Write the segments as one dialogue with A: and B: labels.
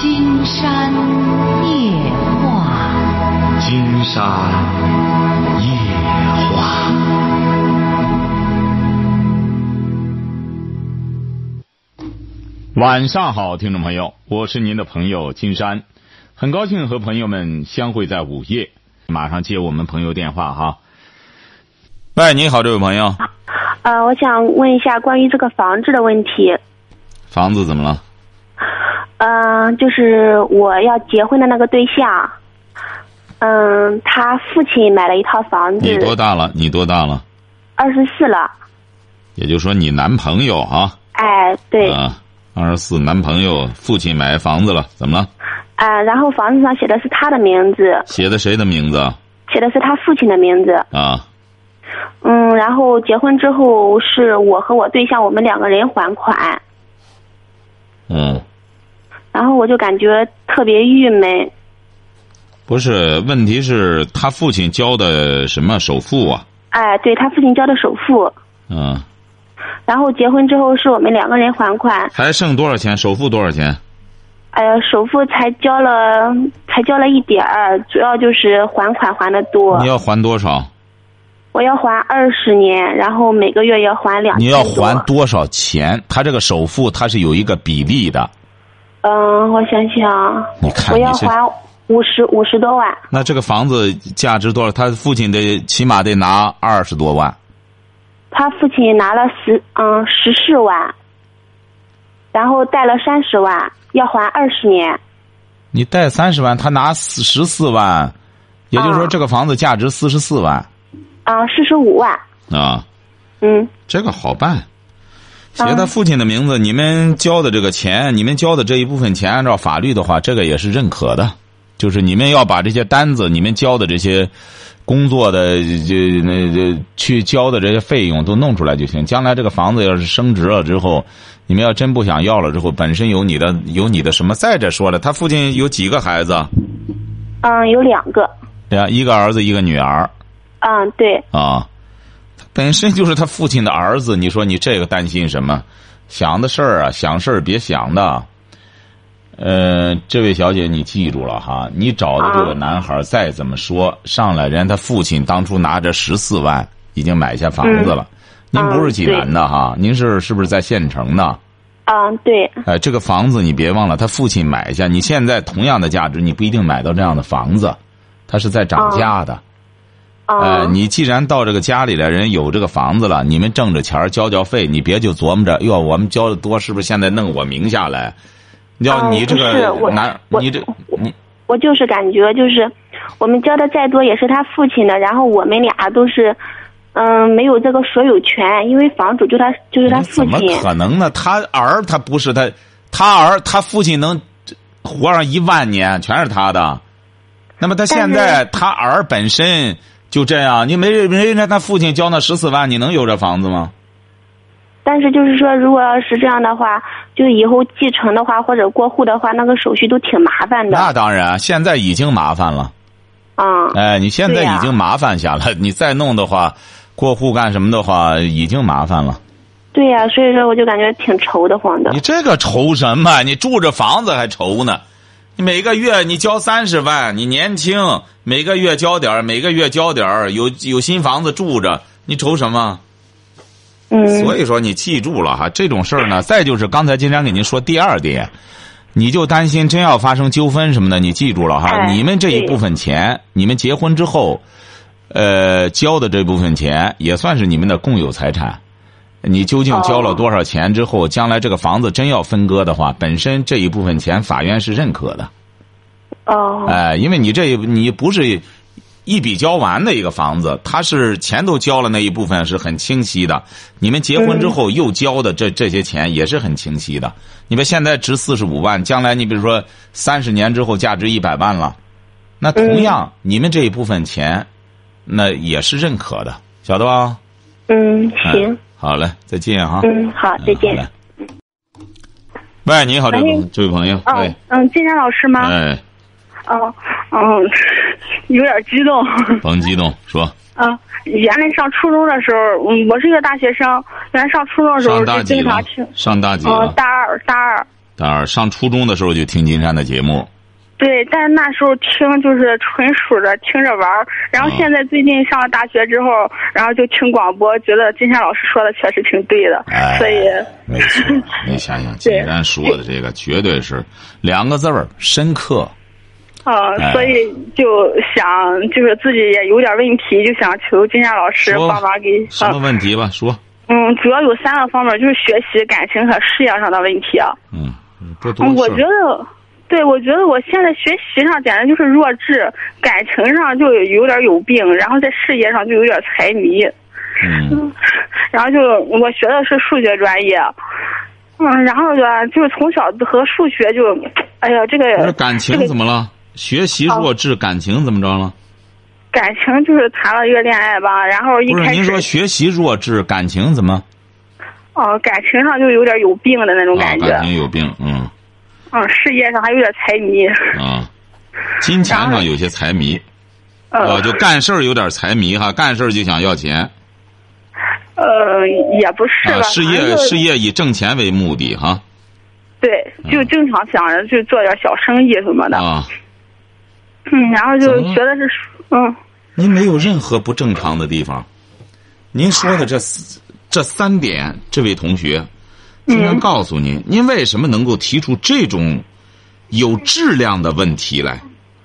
A: 金山夜话，
B: 金山夜话。晚上好，听众朋友，我是您的朋友金山，很高兴和朋友们相会在午夜。马上接我们朋友电话哈。喂，你好，这位朋友。
C: 呃，我想问一下关于这个房子的问题。
B: 房子怎么了？
C: 嗯、就是我要结婚的那个对象，嗯，他父亲买了一套房子，
B: 你多大了？你多大了？
C: 二十四了。
B: 也就是说，你男朋友啊？
C: 哎，对，
B: 啊，二十四，男朋友父亲买房子了，怎么了？
C: 啊、然后房子上写的是他的名字，
B: 写的谁的名字啊？
C: 写的是他父亲的名字。
B: 啊，
C: 嗯，然后结婚之后是我和我对象我们两个人还款，
B: 嗯，
C: 然后我就感觉特别郁闷。
B: 不是，问题是他父亲交的什么首付啊？
C: 哎，对他父亲交的首付，
B: 嗯，
C: 然后结婚之后是我们两个人还款，
B: 还剩多少钱？首付多少钱？
C: 哎呀，首付才交了，才交了一点儿，主要就是还款还的多
B: 你。要还多少？
C: 我要还二十年，然后每个月要还两
B: 你要。还多少钱？他这个首付他是有一个比例的。
C: 嗯，我想想，
B: 你看
C: 我要还五十五十多万。
B: 那这个房子价值多少？他父亲得起码得拿二十多万。
C: 他父亲拿了十嗯十四万，然后贷了三十万，要还二十年。
B: 你贷三十万，他拿十四万，也就是说
C: 啊
B: 这个房子价值四十四万
C: 啊，四十五万。
B: 啊。
C: 嗯，
B: 这个好办，写他父亲的名字，你们交的这个钱，你们交的这一部分钱，按照法律的话，这个也是认可的。就是你们要把这些单子，你们交的这些工作的这那这去交的这些费用都弄出来就行。将来这个房子要是升值了之后，你们要真不想要了之后，本身有你的有你的什么？再者说了，他父亲有几个孩子？
C: 嗯，有两个。
B: 对呀，一个儿子，一个女儿
C: 嗯，对。
B: 啊。他本身就是他父亲的儿子，你说你这个担心什么？想的事儿啊，想事儿别想的。呃，这位小姐，你记住了哈，你找的这个
C: 啊
B: 男孩再怎么说，上来人家他父亲当初拿着十四万已经买下房子了。您不是济南的哈，您是是不是在县城的？
C: 嗯，对。
B: 哎，这个房子你别忘了，他父亲买下，你现在同样的价值，你不一定买到这样的房子，它是在涨价的。
C: 嗯。
B: 呃，你既然到这个家里来，人有这个房子了，你们挣着钱交交费，你别就琢磨着，哟，我们交的多，是不是现在弄我名下来？要
C: 嗯
B: 你这个男，
C: 我
B: 你这你
C: 我就是感觉就是，我们交的再多也是他父亲的，然后我们俩都是，嗯，没有这个所有权，因为房主就他就是他父亲
B: 怎么
C: 亲。
B: 可能呢？他儿他不是他，他儿他父亲能活上一万年，全是他的。那么他现在他儿本身就这样，你没没人家他父亲交那十四万，你能有这房子吗？
C: 但是就是说，如果要是这样的话，就以后继承的话或者过户的话，那个手续都挺麻烦的。
B: 那当然，现在已经麻烦了。
C: 嗯，
B: 哎，你现在已经麻烦下了，你再弄的话，过户干什么的话，已经麻烦了。
C: 对呀、所以说我就感觉挺愁得慌的
B: 你。这个愁什么？你住着房子还愁呢？你每个月你交三十万，你年轻，每个月交点儿每个月交点儿有有新房子住着，你愁什么？
C: 嗯，
B: 所以说你记住了哈，这种事儿呢，再就是刚才金山给您说第二点，你就担心真要发生纠纷什么的，你记住了哈，
C: 哎
B: 你们这一部分钱，你们结婚之后，呃，交的这部分钱也算是你们的共有财产。你究竟交了
C: 哦
B: 多少钱之后，将来这个房子真要分割的话，本身这一部分钱法院是认可的。
C: 哦，
B: 哎，因为你这你不是一笔交完的一个房子，它是钱都交了那一部分是很清晰的。你们结婚之后又交的这这些钱也是很清晰的。你们现在值四十五万，将来你比如说三十年之后价值一百万了，那同样你们这一部分钱，那也是认可的，晓得吧？
C: 嗯，行，
B: 好嘞，再见哈。
C: 嗯，好，再见。
B: 喂，你好，这位这位朋友，
D: 哦，，嗯，金山老师吗？
B: 哎，
D: 哦，嗯，有点激动。
B: 甭激动，说
D: 啊，原来上初中的时候，嗯，我是一个大学生。原来上初中的时候就经常听，？
B: 上大几？
D: 大二，大二。
B: 大二，上初中的时候就听金山的节目。
D: 对，但是那时候听就是纯属的听着玩儿，然后
B: 啊
D: 现在最近上了大学之后，然后就听广播，觉得金山老师说的确实挺对的，
B: 哎，
D: 所以
B: 没错，你想想，金山说的这个绝对是两个字儿深刻。
D: 呃，
B: 哎
D: 所以就想就是自己也有点问题，就想求金山老师帮忙给
B: 什么
D: 呃
B: 问题吧？说，
D: 嗯，主要有三个方面，就是学习、感情和事业上的问题啊。
B: 嗯，
D: 嗯，我觉得，对，我觉得我现在学习上简直就是弱智，感情上就有点有病，然后在事业上就有点财迷，
B: 嗯
D: 然后就我学的是数学专业，嗯，然后吧，就是从小和数学就，哎呀，这个
B: 感情怎么了？学习弱智，感情怎么着了？
D: 感情就是谈了一个恋爱吧，然后一
B: 不是，您说学习弱智，感情怎么？
D: 哦，感情上就有点有病的那种
B: 啊，
D: 感觉，
B: 感情有病，嗯
D: 嗯，事业上还有点财迷，
B: 啊，金钱上有些财迷，
D: 呃
B: 啊，就干事儿有点财迷哈，干事儿就想要钱。
D: 呃，也不是吧，
B: 啊，事业事业以挣钱为目的哈
D: 对，就经常想着去做点小生意什么的，
B: 啊，
D: 嗯，然后就觉得是，嗯，
B: 您没有任何不正常的地方。您说的这四这三点，这位同学，经常告诉您，您为什么能够提出这种有质量的问题来？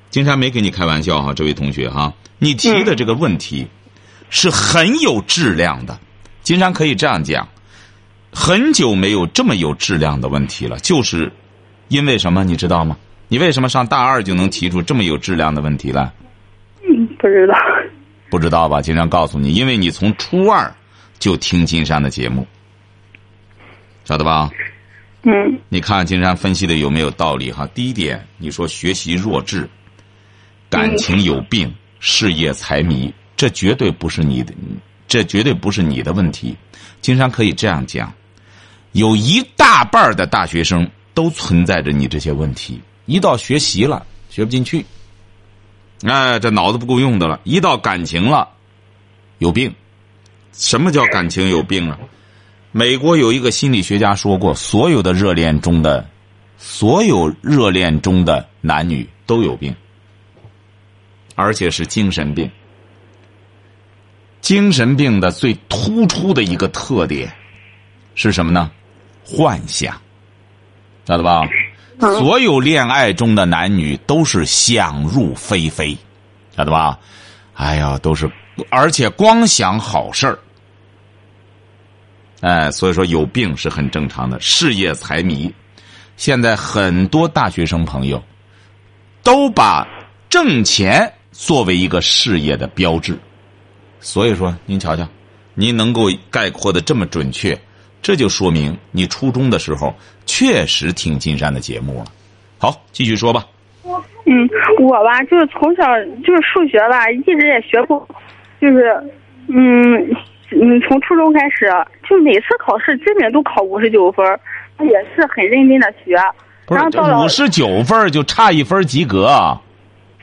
B: 金山没跟你开玩笑哈，这位同学哈，你提的这个问题是很有质量的。金山可以这样讲，很久没有这么有质量的问题了，就是因为什么？你知道吗？你为什么上大二就能提出这么有质量的问题来？
D: 嗯，不知道，
B: 不知道吧？金山告诉你，因为你从初二就听金山的节目，晓得吧？
D: 嗯
B: 你看金山分析的有没有道理哈？第一点，你说学习弱智，感情有病，事业财迷，这绝对不是你的，这绝对不是你的问题。金山可以这样讲，有一大半的大学生都存在着你这些问题。一到学习了，学不进去，哎，这脑子不够用的了；一到感情了，有病。什么叫感情有病啊？美国有一个心理学家说过，所有的热恋中的，所有热恋中的男女都有病，而且是精神病。精神病的最突出的一个特点是什么呢？幻想，晓得吧？所有恋爱中的男女都是想入非非，晓得吧？哎呀，都是，而且光想好事儿。哎，所以说有病是很正常的。事业财迷，现在很多大学生朋友都把挣钱作为一个事业的标志。所以说，您瞧瞧，您能够概括的这么准确，这就说明你初中的时候确实听金山的节目了。好，继续说吧。
D: 嗯，我吧，就是从小就是数学吧，一直也学不，就是，嗯嗯，从初中开始，就每次考试基本都考五十九分他，也是很认真的学。
B: 不是
D: 然后到了
B: 五十九分就差一分及格啊？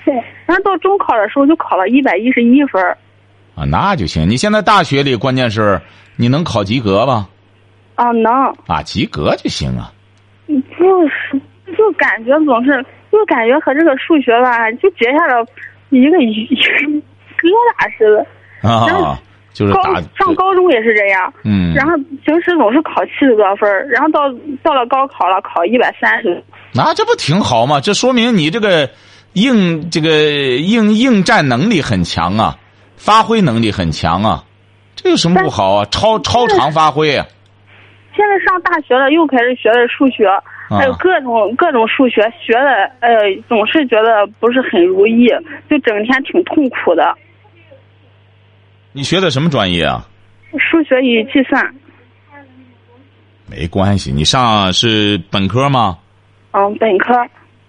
D: 对，然后到中考的时候就考了一百一十一分
B: 啊，那就行。你现在大学里，关键是你能考及格吧？
D: 啊，能，
B: 啊，及格就行啊。
D: 就是就感觉总是就感觉和这个数学吧，就结下了一个 一疙瘩似的。
B: 啊，就是
D: 高上高中也是这样，
B: 嗯，
D: 然后平时总是考七十多分儿然后到到了高考了考一百三十，
B: 那这不挺好吗？这说明你这个应这个应应战能力很强啊，发挥能力很强啊，这有什么不好啊？超超常发挥啊！
D: 现在上大学了又开始学的数学，还有各种各种数学学的，呃，总是觉得不是很如意，就整天挺痛苦的。
B: 你学的什么专业啊？
D: 数学与计算，
B: 没关系，你上是本科吗？
D: 嗯，本科。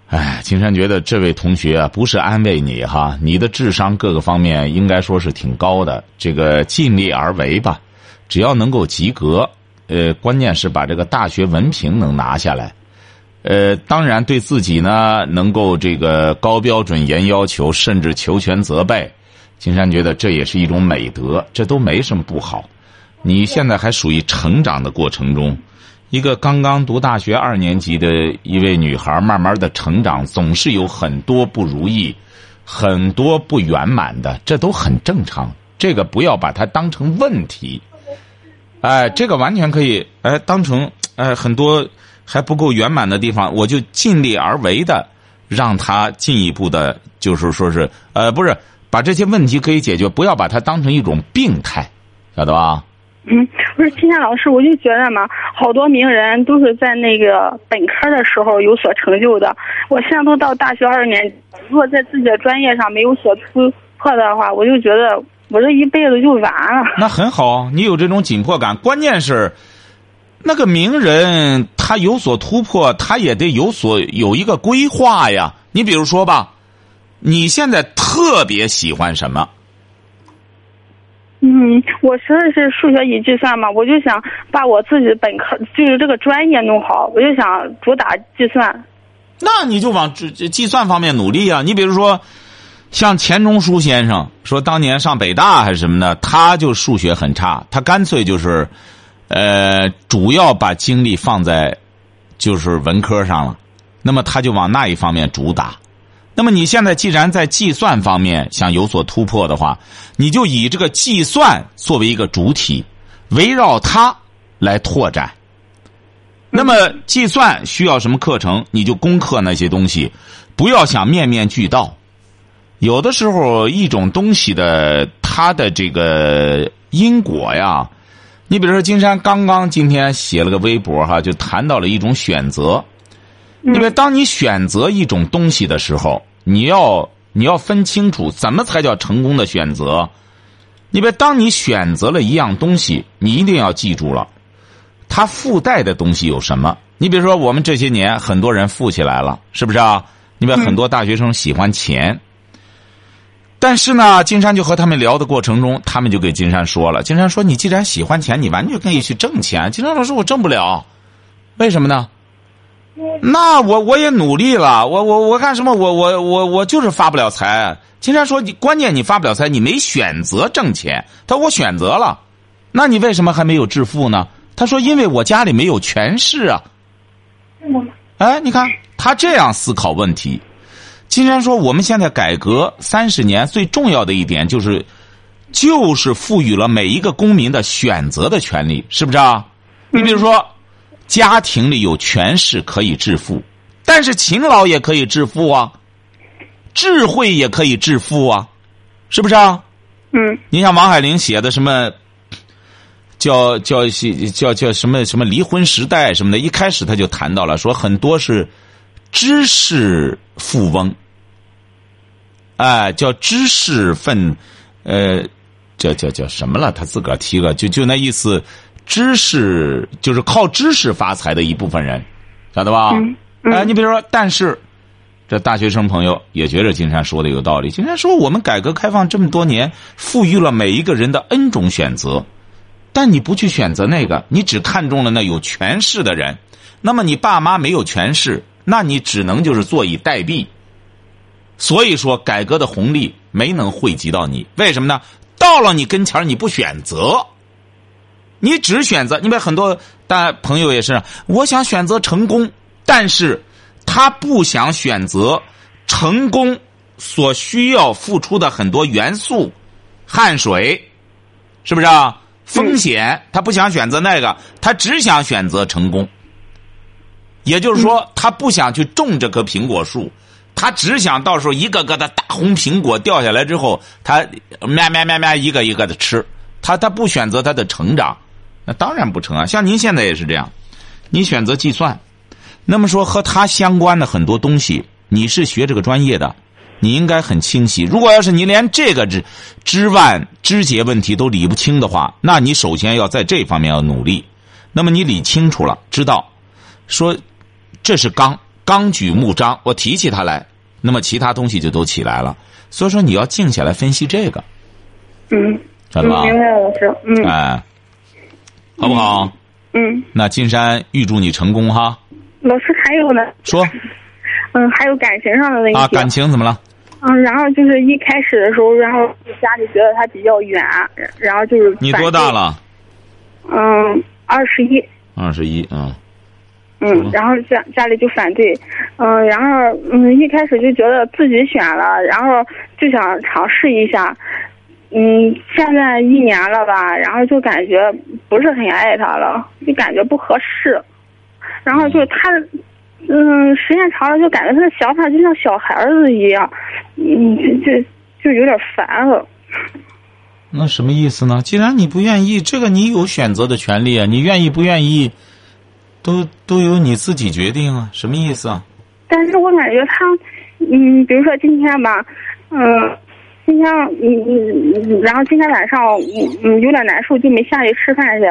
B: 哎，金山觉得这位同学啊，不是安慰你哈，你的智商各个方面应该说是挺高的，这个尽力而为吧，只要能够及格，呃，关键是把这个大学文凭能拿下来，呃，当然对自己呢能够这个高标准严要求，甚至求全责备，金山觉得这也是一种美德，这都没什么不好。你现在还属于成长的过程中，一个刚刚读大学二年级的一位女孩，慢慢的成长，总是有很多不如意，很多不圆满的，这都很正常。这个不要把它当成问题，哎，这个完全可以哎当成哎很多还不够圆满的地方，我就尽力而为的让他进一步的，就是说是呃不是把这些问题可以解决，不要把它当成一种病态，晓得吧？
D: 嗯，不是金山老师，我就觉得嘛，好多名人都是在那个本科的时候有所成就的。我现在都到大学二年级，如果在自己的专业上没有所突破的话，我就觉得我这一辈子就完了。
B: 那很好，你有这种紧迫感，关键是那个名人他有所突破，他也得有所有一个规划呀。你比如说吧，你现在特别喜欢什么？
D: 嗯，我学的是数学与计算嘛，我就想把我自己本科就是这个专业弄好，我就想主打计算。
B: 那你就往计计算方面努力啊！你比如说，像钱钟书先生说，当年上北大还是什么的，他就数学很差，他干脆就是，呃，主要把精力放在就是文科上了，那么他就往那一方面主打。那么你现在既然在计算方面想有所突破的话，你就以这个计算作为一个主体，围绕它来拓展。那么计算需要什么课程，你就攻克那些东西，不要想面面俱到。有的时候，一种东西的它的这个因果呀，你比如说金山刚刚今天写了个微博哈，就谈到了一种选择。因为当你选择一种东西的时候，你要你要分清楚怎么才叫成功的选择。你别当你选择了一样东西，你一定要记住了，它附带的东西有什么？你比如说，我们这些年很多人富起来了，是不是啊？你别很多大学生喜欢钱，但是呢，金山就和他们聊的过程中，他们就给金山说了，金山说：“你既然喜欢钱，你完全可以去挣钱。”金山老师，我挣不了，为什么呢？那我我也努力了，我我我干什么？我我我我就是发不了财。金山说：“你关键你发不了财，你没选择挣钱。”他说：“我选择了，那你为什么还没有致富呢？”他说：“因为我家里没有权势啊。”哎，你看他这样思考问题。金山说：“我们现在改革三十年，最重要的一点就是，就是赋予了每一个公民的选择的权利，是不是啊？你比如说。”家庭里有权势可以致富，但是勤劳也可以致富啊，智慧也可以致富啊，是不是啊？
D: 嗯。
B: 你像王海玲写的什么，叫叫叫叫什么什么离婚时代什么的，一开始他就谈到了，说很多是知识富翁，哎，叫知识分，呃，叫叫叫什么了？他自个儿提个，就就那意思。知识就是靠知识发财的一部分人，晓得吧？
D: 嗯。
B: 哎，你比如说，但是这大学生朋友也觉得金山说的有道理。金山说，我们改革开放这么多年，赋予了每一个人的 N 种选择，但你不去选择那个，你只看中了那有权势的人，那么你爸妈没有权势，那你只能就是坐以待毙。所以说，改革的红利没能惠及到你，为什么呢？到了你跟前你不选择。你只选择，你们很多大朋友也是，我想选择成功，但是他不想选择成功所需要付出的很多元素，汗水，是不是啊？风险，他不想选择那个，他只想选择成功。也就是说，他不想去种这棵苹果树，他只想到时候一个个的大红苹果掉下来之后，他咩咩咩咩一个一个的吃，他他不选择他的成长。那当然不成啊！像您现在也是这样，你选择计算，那么说和他相关的很多东西，你是学这个专业的，你应该很清晰。如果要是你连这个枝枝蔓枝节问题都理不清的话，那你首先要在这方面要努力。那么你理清楚了，知道说这是纲，纲举目张，我提起它来，那么其他东西就都起来了。所以说你要静下来分析这个，
D: 嗯，
B: 晓得吧？
D: 明白了，老师，嗯，
B: 哎。好不好？
D: 嗯，
B: 那金山预祝你成功哈。
D: 老师还有呢？
B: 说。
D: 嗯，还有感情上的问题。
B: 啊，感情怎么了？
D: 嗯，然后就是一开始的时候，然后家里觉得他比较远，然后就是。
B: 你多大了？
D: 嗯，二十一。
B: 二十一，嗯。
D: 嗯，然后家家里就反对，嗯，然后嗯一开始就觉得自己选了，然后就想尝试一下，嗯，现在一年了吧，然后就感觉不是很爱他了，就感觉不合适，然后就他，嗯，时间长了就感觉他的想法就像小孩子一样，嗯，就就就有点烦了。
B: 那什么意思呢？既然你不愿意，这个你有选择的权利啊，你愿意不愿意，都都由你自己决定啊。什么意思啊？
D: 但是我感觉他，嗯，比如说今天吧，嗯，今天嗯嗯，然后今天晚上嗯嗯有点难受，就没下去吃饭去，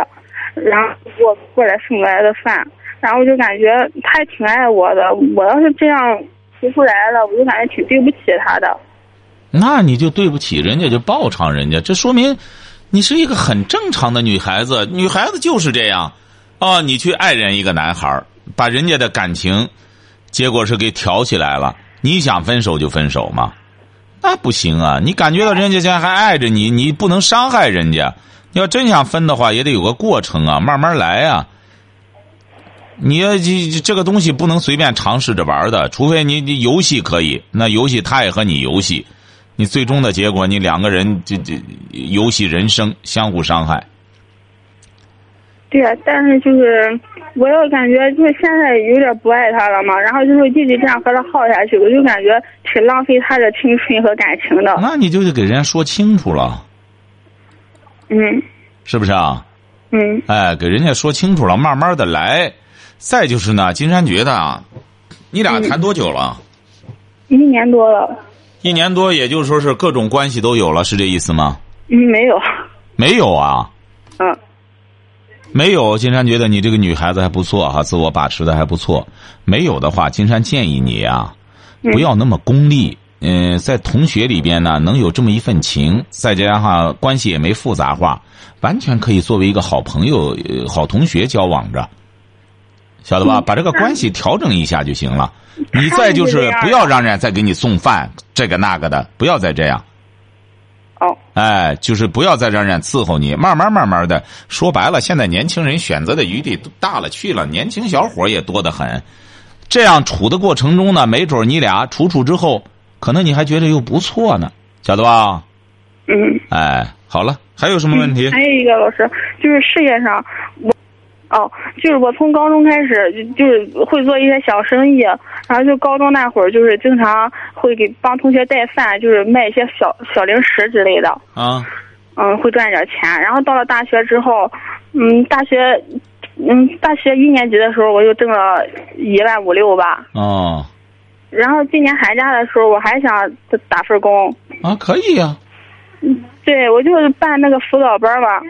D: 然后我过来送过来的饭，然后我就感觉他也挺爱我的，我要是这样提出来了，我就感觉挺对不起他的。
B: 那你就对不起人家，就报偿人家，这说明你是一个很正常的女孩子。女孩子就是这样，啊，你去爱人一个男孩把人家的感情，结果是给挑起来了。你想分手就分手吗？那不行啊！你感觉到人家现在还爱着你，你不能伤害人家。你要真想分的话，也得有个过程啊，慢慢来啊。你要这这个东西不能随便尝试着玩的，除非你你游戏可以，那游戏他也和你游戏。你最终的结果，你两个人这这游戏人生，相互伤害。
D: 对啊，但是就是我要感觉就是现在有点不爱他了嘛，然后就是一直这样和他耗下去，我就感觉挺浪费他的青春和感情的。
B: 那你就得给人家说清楚了。
D: 嗯。
B: 是不是啊？
D: 嗯。
B: 哎，给人家说清楚了，慢慢的来。再就是呢，金山觉得啊，你俩谈多久了？
D: 一年多了。
B: 一年多，也就是说是各种关系都有了，是这意思吗？
D: 嗯，没有。
B: 没有啊。
D: 嗯。
B: 没有，金山觉得你这个女孩子还不错哈，自我把持的还不错。没有的话，金山建议你啊，不要那么功利。嗯，在同学里边呢，能有这么一份情，再加上关系也没复杂化，完全可以作为一个好朋友、好同学交往着，晓得吧？把这个关系调整一下就行了。你再就是不要让人家再给你送饭，这个那个的，不要再这样。
D: 哦。
B: 哎，就是不要再让人家伺候你，慢慢慢慢的。说白了，现在年轻人选择的余地大了去了，年轻小伙也多得很。这样处的过程中呢，没准你俩处处之后。可能你还觉得又不错呢，晓得
D: 吧？嗯。
B: 哎，好了，还有什么问题？
D: 还有一个老师，就是事业上，我哦，就是我从高中开始就就是会做一些小生意，然后就高中那会儿就是经常会给帮同学带饭，就是卖一些小小零食之类的。
B: 啊。
D: 嗯，会赚点钱。然后到了大学之后，嗯，大学，嗯，大学一年级的时候，我就挣了一万五六吧。
B: 哦。
D: 然后今年寒假的时候，我还想打份工
B: 啊，可以呀。
D: 嗯，对，我就是办那个辅导班吧，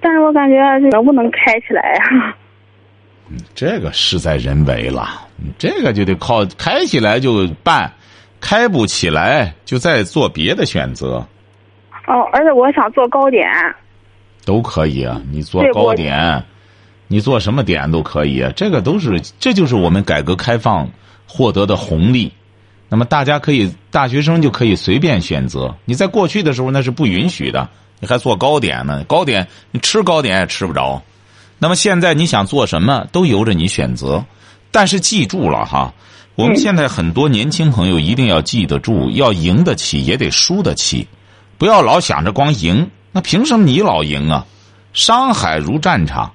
D: 但是我感觉能不能开起来呀？
B: 这个事在人为了，这个就得靠开起来就办，开不起来就再做别的选择。
D: 哦，而且我想做糕点。
B: 都可以啊，你做糕点，你做什么点都可以啊，这个都是，这就是我们改革开放。获得的红利，那么大家可以大学生就可以随便选择。你在过去的时候那是不允许的，你还做糕点呢？糕点你吃糕点也吃不着。那么现在你想做什么都由着你选择，但是记住了哈，我们现在很多年轻朋友一定要记得住，要赢得起也得输得起，不要老想着光赢，那凭什么你老赢啊？商海如战场，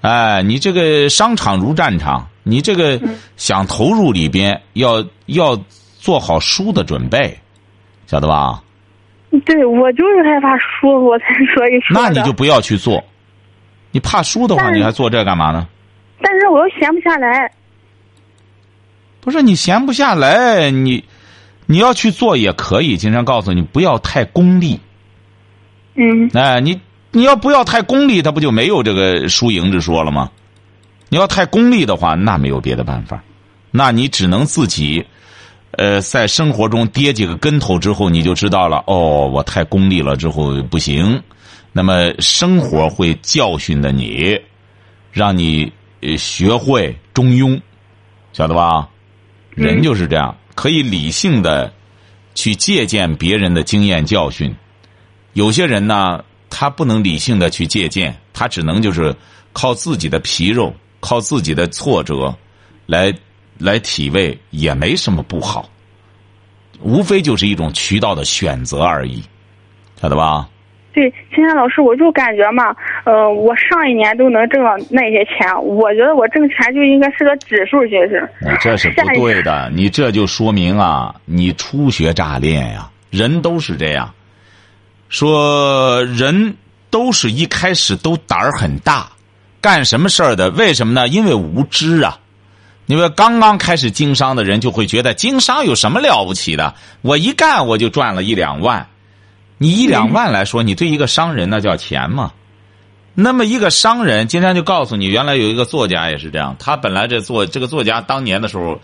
B: 哎，你这个商场如战场。你这个想投入里边，要要做好输的准备，晓得吧？
D: 对，我就是害怕输，我才说一说。
B: 那你就不要去做，你怕输的话，你还做这干嘛呢？
D: 但是我又闲不下来。
B: 不是你闲不下来，你你要去做也可以。经常告诉你，不要太功利。
D: 嗯。
B: 哎，你你要不要太功利，他不就没有这个输赢之说了吗？你要太功利的话，那没有别的办法，那你只能自己，呃，在生活中跌几个跟头之后，你就知道了。哦，我太功利了，之后不行。那么生活会教训的你，让你学会中庸，晓得吧？人就是这样，可以理性的去借鉴别人的经验教训。有些人呢，他不能理性的去借鉴，他只能就是靠自己的皮肉。靠自己的挫折来来体味，也没什么不好。无非就是一种渠道的选择而已，晓得吧？
D: 对，金山老师，我就感觉嘛，呃，我上一年都能挣到那些钱，我觉得我挣钱就应该是个指数形式。
B: 你这是不对的，你这就说明啊，你初学乍练呀，人都是这样。说人都是一开始都胆儿很大，干什么事儿的？为什么呢？因为无知啊。你说刚刚开始经商的人就会觉得经商有什么了不起的？我一干我就赚了一两万。你一两万来说，你对一个商人那叫钱吗？那么一个商人，今天就告诉你，原来有一个作家也是这样。他本来这作这个作家当年的时候，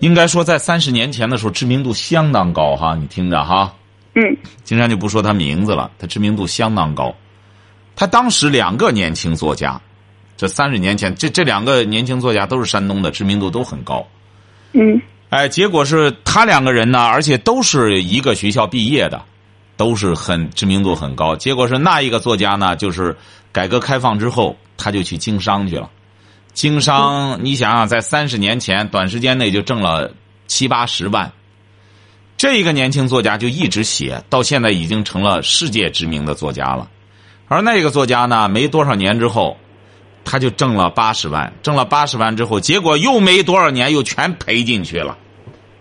B: 应该说在三十年前的时候知名度相当高哈。你听着哈。
D: 嗯。
B: 今天就不说他名字了，他知名度相当高。他当时两个年轻作家。这三十年前，这这两个年轻作家都是山东的，知名度都很高。
D: 嗯。
B: 哎，结果是他两个人呢，而且都是一个学校毕业的，都是很知名度很高。结果是那一个作家呢，就是改革开放之后，他就去经商去了。经商，你想想，在三十年前，短时间内就挣了七八十万。这一个年轻作家就一直写，到现在已经成了世界知名的作家了。而那个作家呢，没多少年之后。他就挣了八十万，挣了八十万之后，结果又没多少年，又全赔进去了，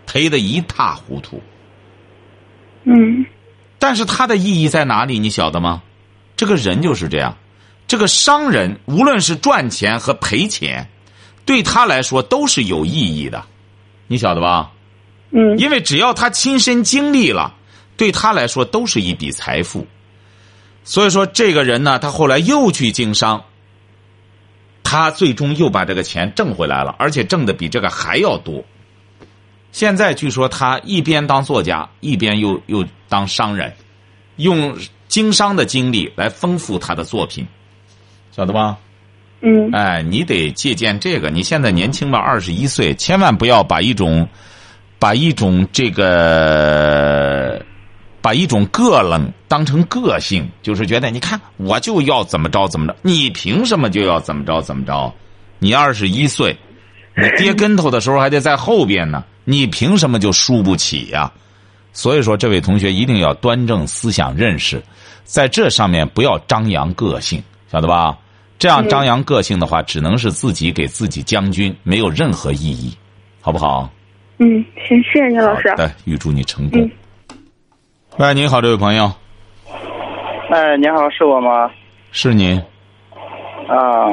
B: 赔的一塌糊涂。
D: 嗯，
B: 但是他的意义在哪里？你晓得吗？这个人就是这样，这个商人无论是赚钱和赔钱，对他来说都是有意义的，你晓得吧？
D: 嗯，
B: 因为只要他亲身经历了，对他来说都是一笔财富。所以说，这个人呢，他后来又去经商。他最终又把这个钱挣回来了，而且挣的比这个还要多。现在据说他一边当作家，一边又又当商人，用经商的经历来丰富他的作品，晓得吧？
D: 嗯。
B: 哎，你得借鉴这个。你现在年轻吧，二十一岁，千万不要把一种，把一种这个。把一种个冷当成个性，就是觉得你看我就要怎么着怎么着，你凭什么就要怎么着怎么着？你二十一岁，你 跌跟头的时候还得在后边呢，你凭什么就输不起呀？所以说，这位同学一定要端正思想认识，在这上面不要张扬个性，晓得吧？这样张扬个性的话，只能是自己给自己将军，没有任何意义，好不好？
D: 嗯，行，谢谢你老师。
B: 对，预祝你成功。喂，你好，这位朋友。
E: 哎，你好，是我吗？
B: 是您。
E: 啊，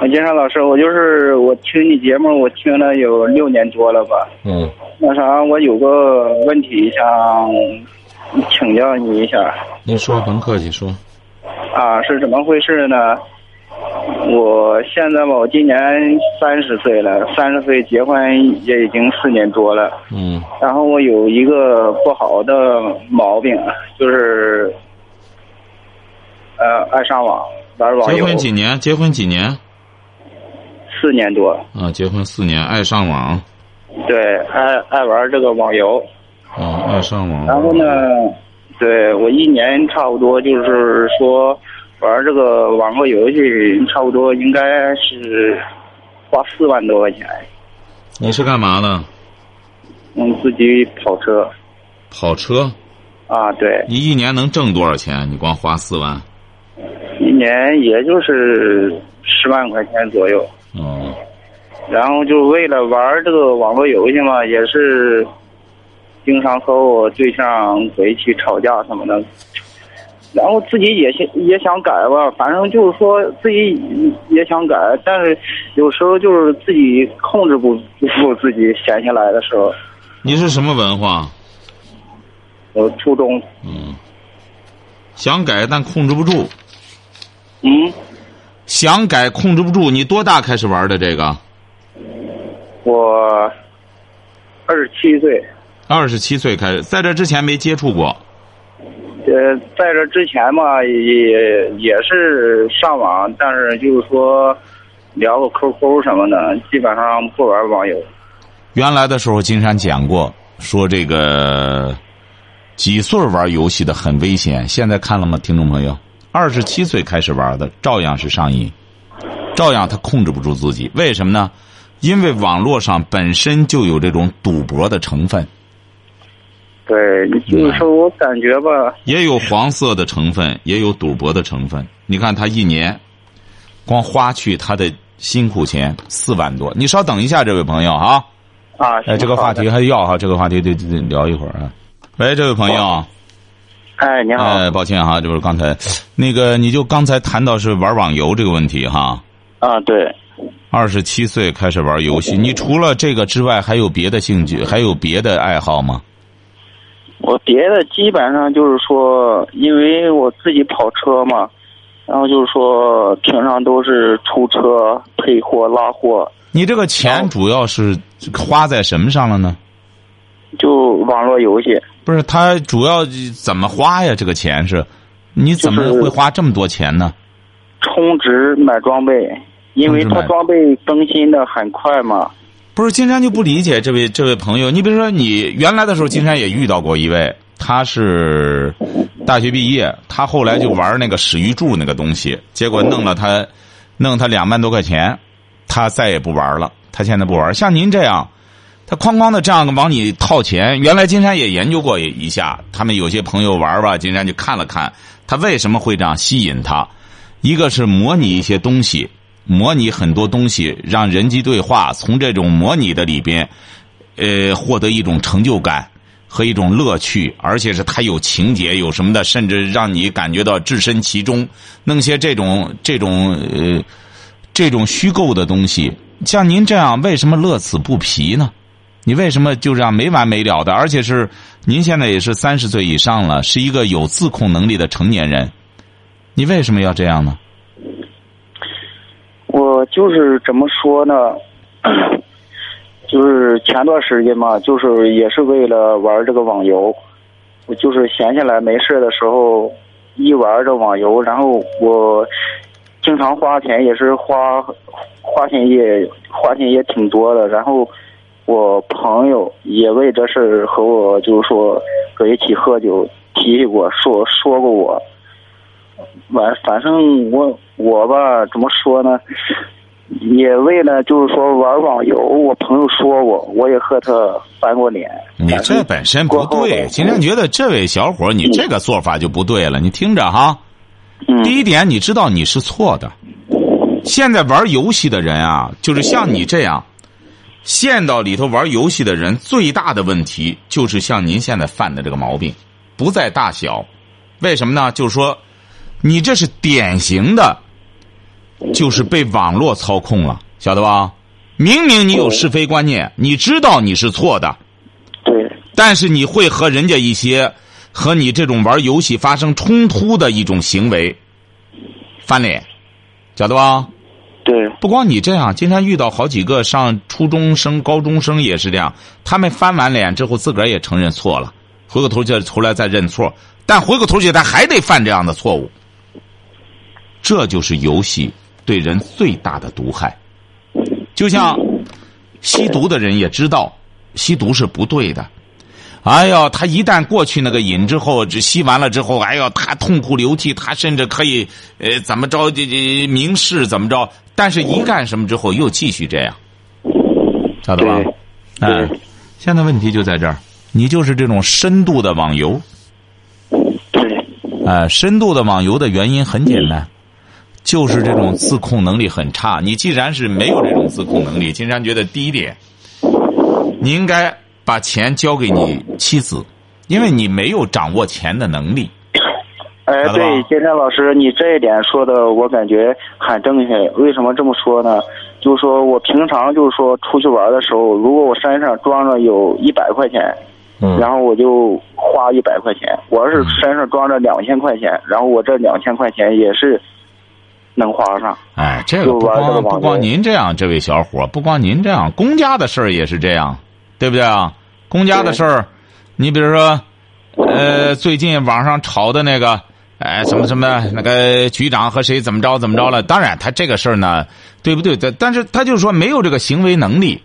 E: 金山老师，我就是我听你节目，我听了有六年多了吧。
B: 嗯。
E: 那啥，我有个问题想请教你一下。
B: 您说，甭客气，说。
E: 啊，是怎么回事呢？我现在吧，我今年三十岁了，三十岁结婚也已经四年多了。
B: 嗯。
E: 然后我有一个不好的毛病，就是呃爱上网玩网
B: 游。结婚几年？结婚几年？
E: 四年多。
B: 啊，结婚四年，爱上网。
E: 对，爱爱玩这个网游。
B: 啊，爱上网。
E: 然后呢，对我一年差不多就是说。玩这个网络游戏，差不多应该是花四万多块钱。
B: 你是干嘛的？
E: 嗯，自己跑车。
B: 跑车？
E: 啊，对。
B: 你一年能挣多少钱？你光花四万？
E: 一年也就是十万块钱左右。
B: 哦。
E: 然后就为了玩这个网络游戏嘛，也是经常和我对象回去吵架什么的。然后自己也想也想改吧，反正就是说自己也想改，但是有时候就是自己控制不住自己闲下来的时候。
B: 你是什么文化？
E: 我初中。
B: 嗯。想改但控制不住。
E: 嗯。
B: 想改控制不住，你多大开始玩的这个？
E: 我二十七岁。
B: 二十七岁开始，在这之前没接触过。
E: 呃，在这之前嘛，也也是上网，但是就是说聊个 QQ 什么的，基本上不玩网游。
B: 原来的时候，金山讲过，说这个几岁玩游戏的很危险。现在看了吗，听众朋友？二十七岁开始玩的，照样是上瘾，照样他控制不住自己。为什么呢？因为网络上本身就有这种赌博的成分，
E: 对，就是说我感觉吧，
B: 也有黄色的成分，也有赌博的成分。你看他一年，光花去他的辛苦钱四万多。你稍等一下，这位朋友啊。
E: 啊，
B: 哎，这个话题还要哈，这个话题得得聊一会儿啊。喂，这位朋友。
E: 哎，你好。
B: 哎，抱歉哈，就是刚才，那个你就刚才谈到是玩网游这个问题哈。
E: 啊，对。
B: 二十七岁开始玩游戏，你除了这个之外，还有别的兴趣，还有别的爱好吗？
E: 我别的基本上就是说，因为我自己跑车嘛，然后就是说平常都是出车配货拉货。
B: 你这个钱主要是花在什么上了呢？
E: 就网络游戏。
B: 不是，他主要怎么花呀？这个钱是，你怎么会花这么多钱呢？
E: 充值买装备。因为他装备更新的很快嘛，
B: 不是金山就不理解这位这位朋友。你比如说，你原来的时候，金山也遇到过一位，他是大学毕业，他后来就玩那个史玉柱那个东西，结果弄了他，弄他两万多块钱，他再也不玩了。他现在不玩。像您这样，他哐哐的这样往你套钱。原来金山也研究过一下，他们有些朋友玩吧，金山就看了看，他为什么会这样吸引他？一个是模拟一些东西。模拟很多东西，让人机对话，从这种模拟的里边，呃，获得一种成就感和一种乐趣，而且是它有情节，有什么的，甚至让你感觉到置身其中。弄些这种这种呃这种虚构的东西，像您这样，为什么乐此不疲呢？你为什么就这样没完没了的？而且是您现在也是三十岁以上了，是一个有自控能力的成年人，你为什么要这样呢？
E: 就是怎么说呢？就是前段时间嘛，就是也是为了玩这个网游，我就是闲下来没事的时候一玩这网游，然后我经常花钱，也是花花钱也花钱也挺多的。然后我朋友也为这事和我就是说搁一起喝酒提起过，说说过我。完，反正我我吧，怎么说呢？也为了就是说玩网游，我朋友说我，我也和他翻过脸。
B: 你这本身不对，今天觉得这位小伙你这个做法就不对了。你听着哈，第一点，你知道你是错的。现在玩游戏的人啊，就是像你这样陷到里头玩游戏的人，最大的问题就是像您现在犯的这个毛病，不在大小。为什么呢？就是说。你这是典型的，就是被网络操控了，晓得吧？明明你有是非观念，你知道你是错的，
E: 对，
B: 但是你会和人家一些和你这种玩游戏发生冲突的一种行为翻脸，晓得吧？
E: 对，
B: 不光你这样，经常遇到好几个上初中生、高中生也是这样，他们翻完脸之后，自个儿也承认错了，回过头就出来再认错，但回过头去他还得犯这样的错误。这就是游戏对人最大的毒害，就像吸毒的人也知道吸毒是不对的。哎呦，他一旦过去那个瘾之后，这吸完了之后，哎呦，他痛哭流涕，他甚至可以呃怎么着这这明示怎么着，但是一干什么之后又继续这样，晓得吧？哎，现在问题就在这儿，你就是这种深度的网游。
E: 对。
B: 呃，深度的网游的原因很简单。就是这种自控能力很差。你既然是没有这种自控能力，金山觉得第一点，你应该把钱交给你妻子，因为你没有掌握钱的能力。
E: 哎，对，金山老师，你这一点说的我感觉很正确。为什么这么说呢？就是说我平常就是说出去玩的时候，如果我身上装着有一百块钱，
B: 嗯，
E: 然后我就花一百块钱；我要是身上装着两千块钱，然后我这两千块钱也是。能花上，
B: 哎，这个不光不光您这样，这位小伙不光您这样，公家的事儿也是这样，对不对啊？公家的事儿，你比如说，呃，最近网上炒的那个，哎，什么什么那个局长和谁怎么着怎么着了？当然，他这个事儿呢，对不对？但但是他就是说没有这个行为能力，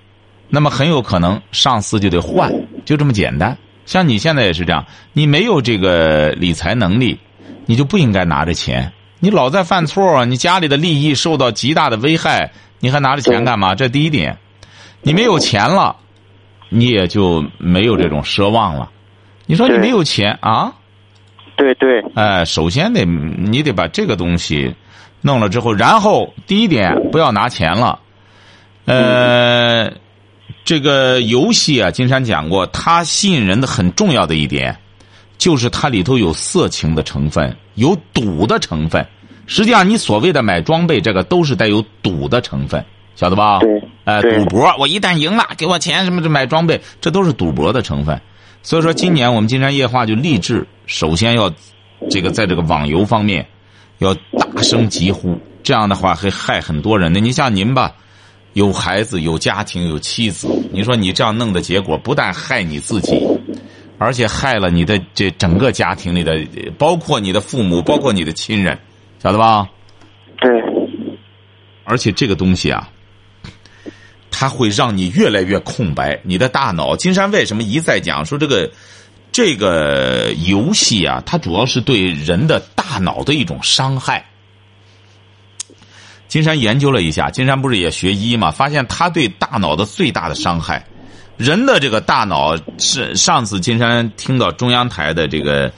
B: 那么很有可能上司就得换，就这么简单。像你现在也是这样，你没有这个理财能力，你就不应该拿着钱。你老在犯错，你家里的利益受到极大的危害，你还拿着钱干嘛？这第一点，你没有钱了，你也就没有这种奢望了。你说你没有钱啊？
E: 对对
B: 哎，首先得你得把这个东西弄了之后，然后第一点不要拿钱了。呃，这个游戏啊，金山讲过，它吸引人的很重要的一点，就是它里头有色情的成分，有赌的成分。实际上，你所谓的买装备，这个都是带有赌的成分，晓得吧？
E: 对
B: 哎，
E: 对
B: 赌博，我一旦赢了，给我钱什么的买装备，这都是赌博的成分。所以说，今年我们金山夜话就立志，首先要这个在这个网游方面要大声疾呼，这样的话会害很多人的。你像您吧，有孩子、有家庭、有妻子，你说你这样弄的结果，不但害你自己，而且害了你的这整个家庭里的，包括你的父母，包括你的亲人，晓得吧？
E: 对
B: 而且这个东西啊，它会让你越来越空白。你的大脑，金山为什么一再讲说这个这个游戏啊，它主要是对人的大脑的一种伤害。金山研究了一下，金山不是也学医嘛，发现他对大脑的最大的伤害，人的这个大脑是上次金山听到中央台的这个。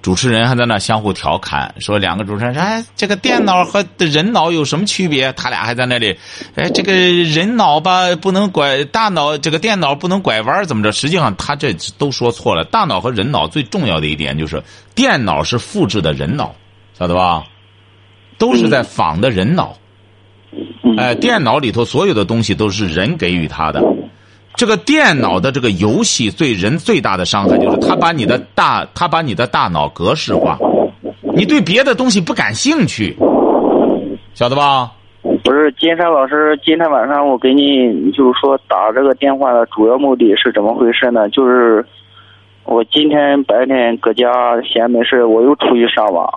B: 主持人还在那相互调侃，说两个主持人说：“哎，这个电脑和人脑有什么区别？”他俩还在那里，哎，这个人脑吧不能拐，大脑这个电脑不能拐弯，怎么着？实际上他这都说错了。大脑和人脑最重要的一点就是，电脑是复制的人脑，晓得吧？都是在仿的人脑。哎，电脑里头所有的东西都是人给予他的。这个电脑的这个游戏对人最大的伤害就是，它把你的大，它把你的大脑格式化，你对别的东西不感兴趣，晓得吧？
E: 不是金山老师，今天晚上我给你就是说打这个电话的主要目的是怎么回事呢？就是我今天白天搁家闲没事，我又出去上网，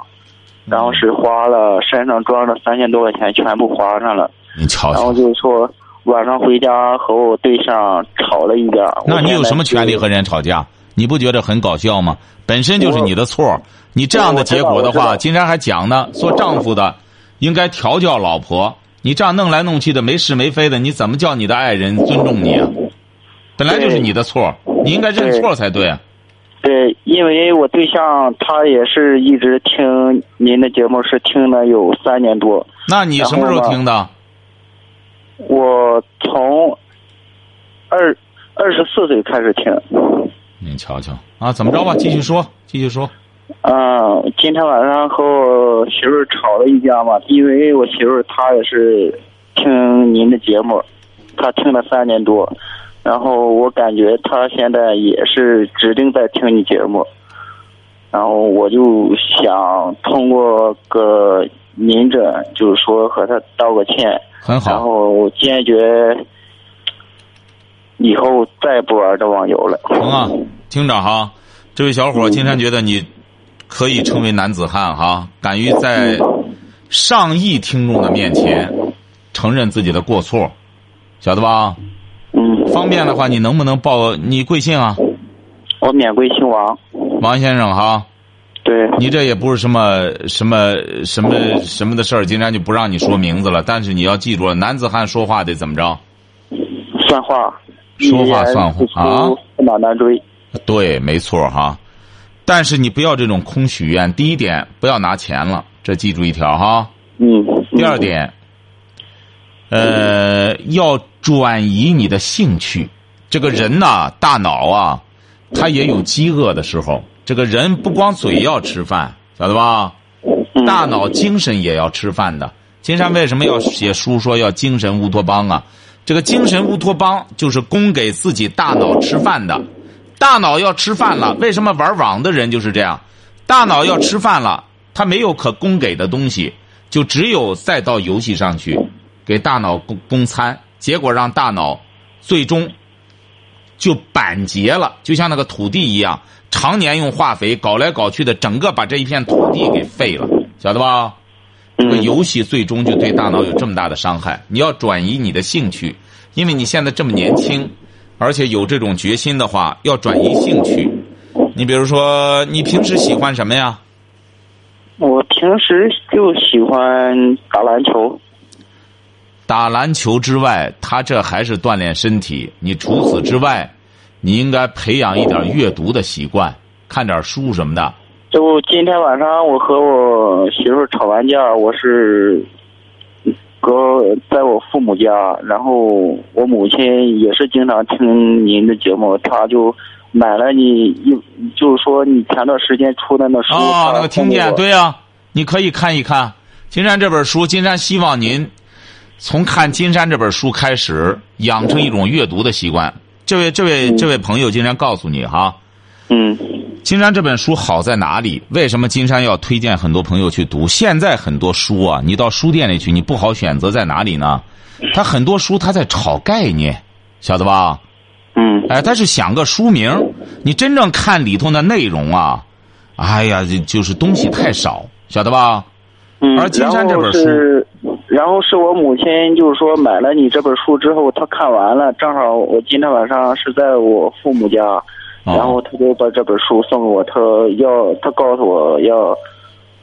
E: 然后是花了身上装着三千多块钱，全部花上了。
B: 你瞧
E: 然后
B: 瞧，
E: 就是说晚上回家和我对象吵了一架。
B: 那你有什么权利和人吵架？你不觉得很搞笑吗？本身就是你的错，你这样的结果的话，
E: 我知道我知道
B: 金山还讲呢，做丈夫的应该调教老婆。你这样弄来弄去的没是没非的，你怎么叫你的爱人尊重你啊？本来就是你的错，你应该认错才对啊。
E: 对，因为我对象他也是一直听您的节目，是听了有三年多。
B: 那你什么时候听的？
E: 我从二二十四岁开始听，
B: 您瞧瞧啊，怎么着吧？继续说，继续说。
E: 嗯，今天晚上和我媳妇吵了一架嘛，因为我媳妇她也是听您的节目，她听了三年多，然后我感觉她现在也是指定在听你节目，然后我就想通过个您这，就是说和他道个歉，
B: 很好，然
E: 后坚决以后再不玩这网游了。
B: 行啊，听着哈，这位小伙，金山觉得你可以成为男子汉哈，敢于在上亿听众的面前承认自己的过错，晓得吧？
E: 嗯，
B: 方便的话，你能不能报你贵姓啊？
E: 我免贵姓王，
B: 王先生哈，
E: 对，
B: 你这也不是什么什么什么什么的事儿，今天就不让你说名字了。但是你要记住了，男子汉说话得怎么着？
E: 算话，
B: 说话算话啊，
E: 驷马难追。
B: 对，没错哈。但是你不要这种空许愿。第一点，不要拿钱了，这记住一条哈。
E: 嗯。
B: 第二点，呃，要转移你的兴趣。这个人呐、大脑啊，他也有饥饿的时候。这个人不光嘴要吃饭，晓得吧？
E: 嗯
B: 大脑、精神也要吃饭的。金山为什么要写书说要精神乌托邦啊？这个精神乌托邦就是供给自己大脑吃饭的。大脑要吃饭了，为什么玩网的人就是这样？大脑要吃饭了，他没有可供给的东西，就只有再到游戏上去给大脑供供餐，结果让大脑最终就板结了，就像那个土地一样，常年用化肥搞来搞去的，整个把这一片土地给废了，晓得吧？这个
E: 嗯
B: 游戏最终就对大脑有这么大的伤害。你要转移你的兴趣，因为你现在这么年轻，而且有这种决心的话，要转移兴趣。你比如说，你平时喜欢什么呀？
E: 我平平时就喜欢打篮球。
B: 打篮球之外，他这还是锻炼身体。你除此之外，你应该培养一点阅读的习惯，看点书什么的。
E: 就今天晚上，我和我媳妇吵完架，我是搁在我父母家，然后我母亲也是经常听您的节目，她就买了你一，就是说你前段时间出的那书。
B: 哦，那个听见，对
E: 呀、
B: 呀、你可以看一看金山这本书。金山希望您从看金山这本书开始，养成一种阅读的习惯。这位，这位，这位朋友，金山告诉你哈，
E: 嗯
B: 金山这本书好在哪里？为什么金山要推荐很多朋友去读？现在很多书啊，你到书店里去，你不好选择在哪里呢？他很多书他在炒概念，晓得吧？
E: 嗯
B: 哎，他是想个书名，你真正看里头的内容啊，哎呀，就就是东西太少，晓得吧？
E: 嗯。
B: 而金山这本书
E: 然后是，我母亲，就是说买了你这本书之后，她看完了，正好我今天晚上是在我父母家。
B: 哦
E: 然后她就把这本书送给我，他要她告诉我要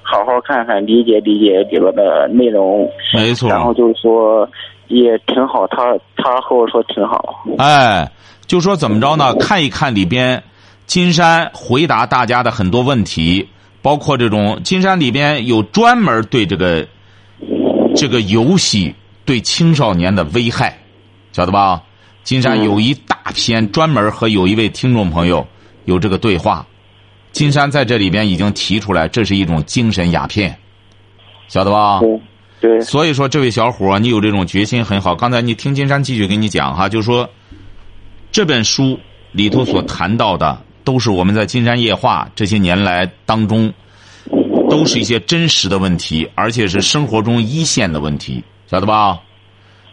E: 好好看看，理解理解里边的内容。
B: 没错。
E: 然后就是说也挺好，她她和我说挺好。
B: 哎，就说怎么着呢？看一看里边，金山回答大家的很多问题，包括这种金山里边有专门对这个这个游戏对青少年的危害，晓得吧？金山有一大篇专门和有一位听众朋友有这个对话，金山在这里边已经提出来，这是一种精神鸦片，晓得吧？所以说，这位小伙儿，你有这种决心很好。刚才你听金山继续给你讲哈，就是说，这本书里头所谈到的，都是我们在金山夜话这些年来当中，都是一些真实的问题，而且是生活中一线的问题，晓得吧？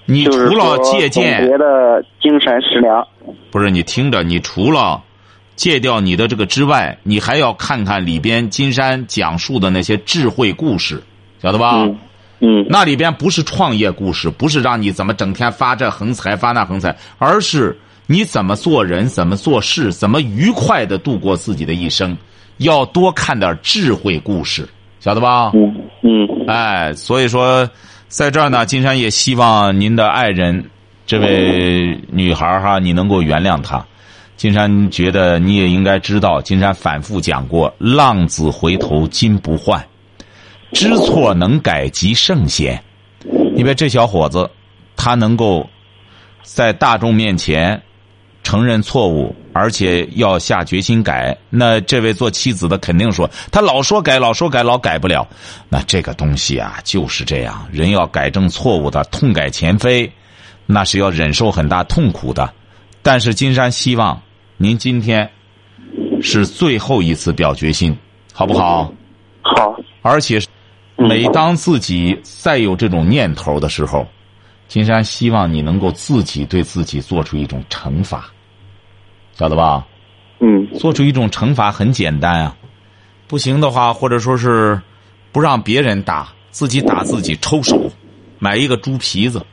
B: 你除了借鉴
E: 别，的精神食粮。
B: 不是你听着，你除了戒掉你的这个之外，你还要看看里边金山讲述的那些智慧故事，晓得吧？
E: 嗯嗯
B: 那里边不是创业故事，不是让你怎么整天发这横财发那横财，而是你怎么做人，怎么做事，怎么愉快的度过自己的一生。要多看点智慧故事，晓得吧？
E: 嗯嗯
B: 哎，所以说，在这儿呢，金山也希望您的爱人，这位女孩儿哈，你能够原谅她。金山觉得你也应该知道，金山反复讲过“浪子回头金不换”，知错能改即圣贤。因为这小伙子，他能够在大众面前承认错误，而且要下决心改。那这位做妻子的肯定说，他老说改，老说改，老改不了。那这个东西啊，就是这样，人要改正错误的，痛改前非，那是要忍受很大痛苦的。但是金山希望您今天是最后一次表决心，好不好？
E: 好，
B: 而且每当自己再有这种念头的时候，金山希望你能够自己对自己做出一种惩罚，晓得吧？
E: 嗯
B: 做出一种惩罚很简单啊，不行的话，或者说是不让别人打，自己打自己，抽手，买一个猪皮子，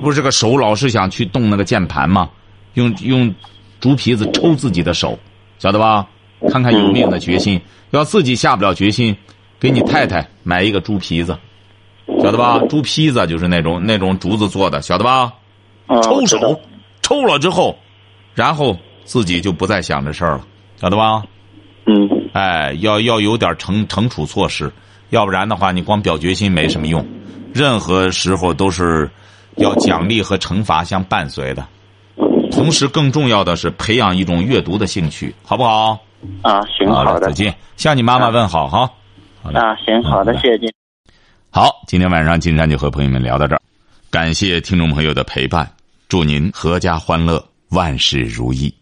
B: 不是这个手老是想去动那个键盘吗？用用猪皮子抽自己的手，晓得吧？看看有没有那决心。要自己下不了决心，给你太太买一个猪皮子，晓得吧？猪皮子就是那种那种竹子做的，晓得吧？
E: 啊，
B: 抽手，抽了之后，然后自己就不再想这事儿了，晓得吧？
E: 嗯
B: 哎，要要有点惩惩处措施，要不然的话，你光表决心没什么用。任何时候都是要奖励和惩罚相伴随的。同时，更重要的是培养一种阅读的兴趣，好不好？
E: 啊，行，好的
B: 再，见，向你妈妈问好哈。好嘞
E: 啊，行，好的，
B: 嗯
E: 谢谢您。
B: 好，今天晚上金山就和朋友们聊到这儿，感谢听众朋友的陪伴，祝您阖家欢乐，万事如意。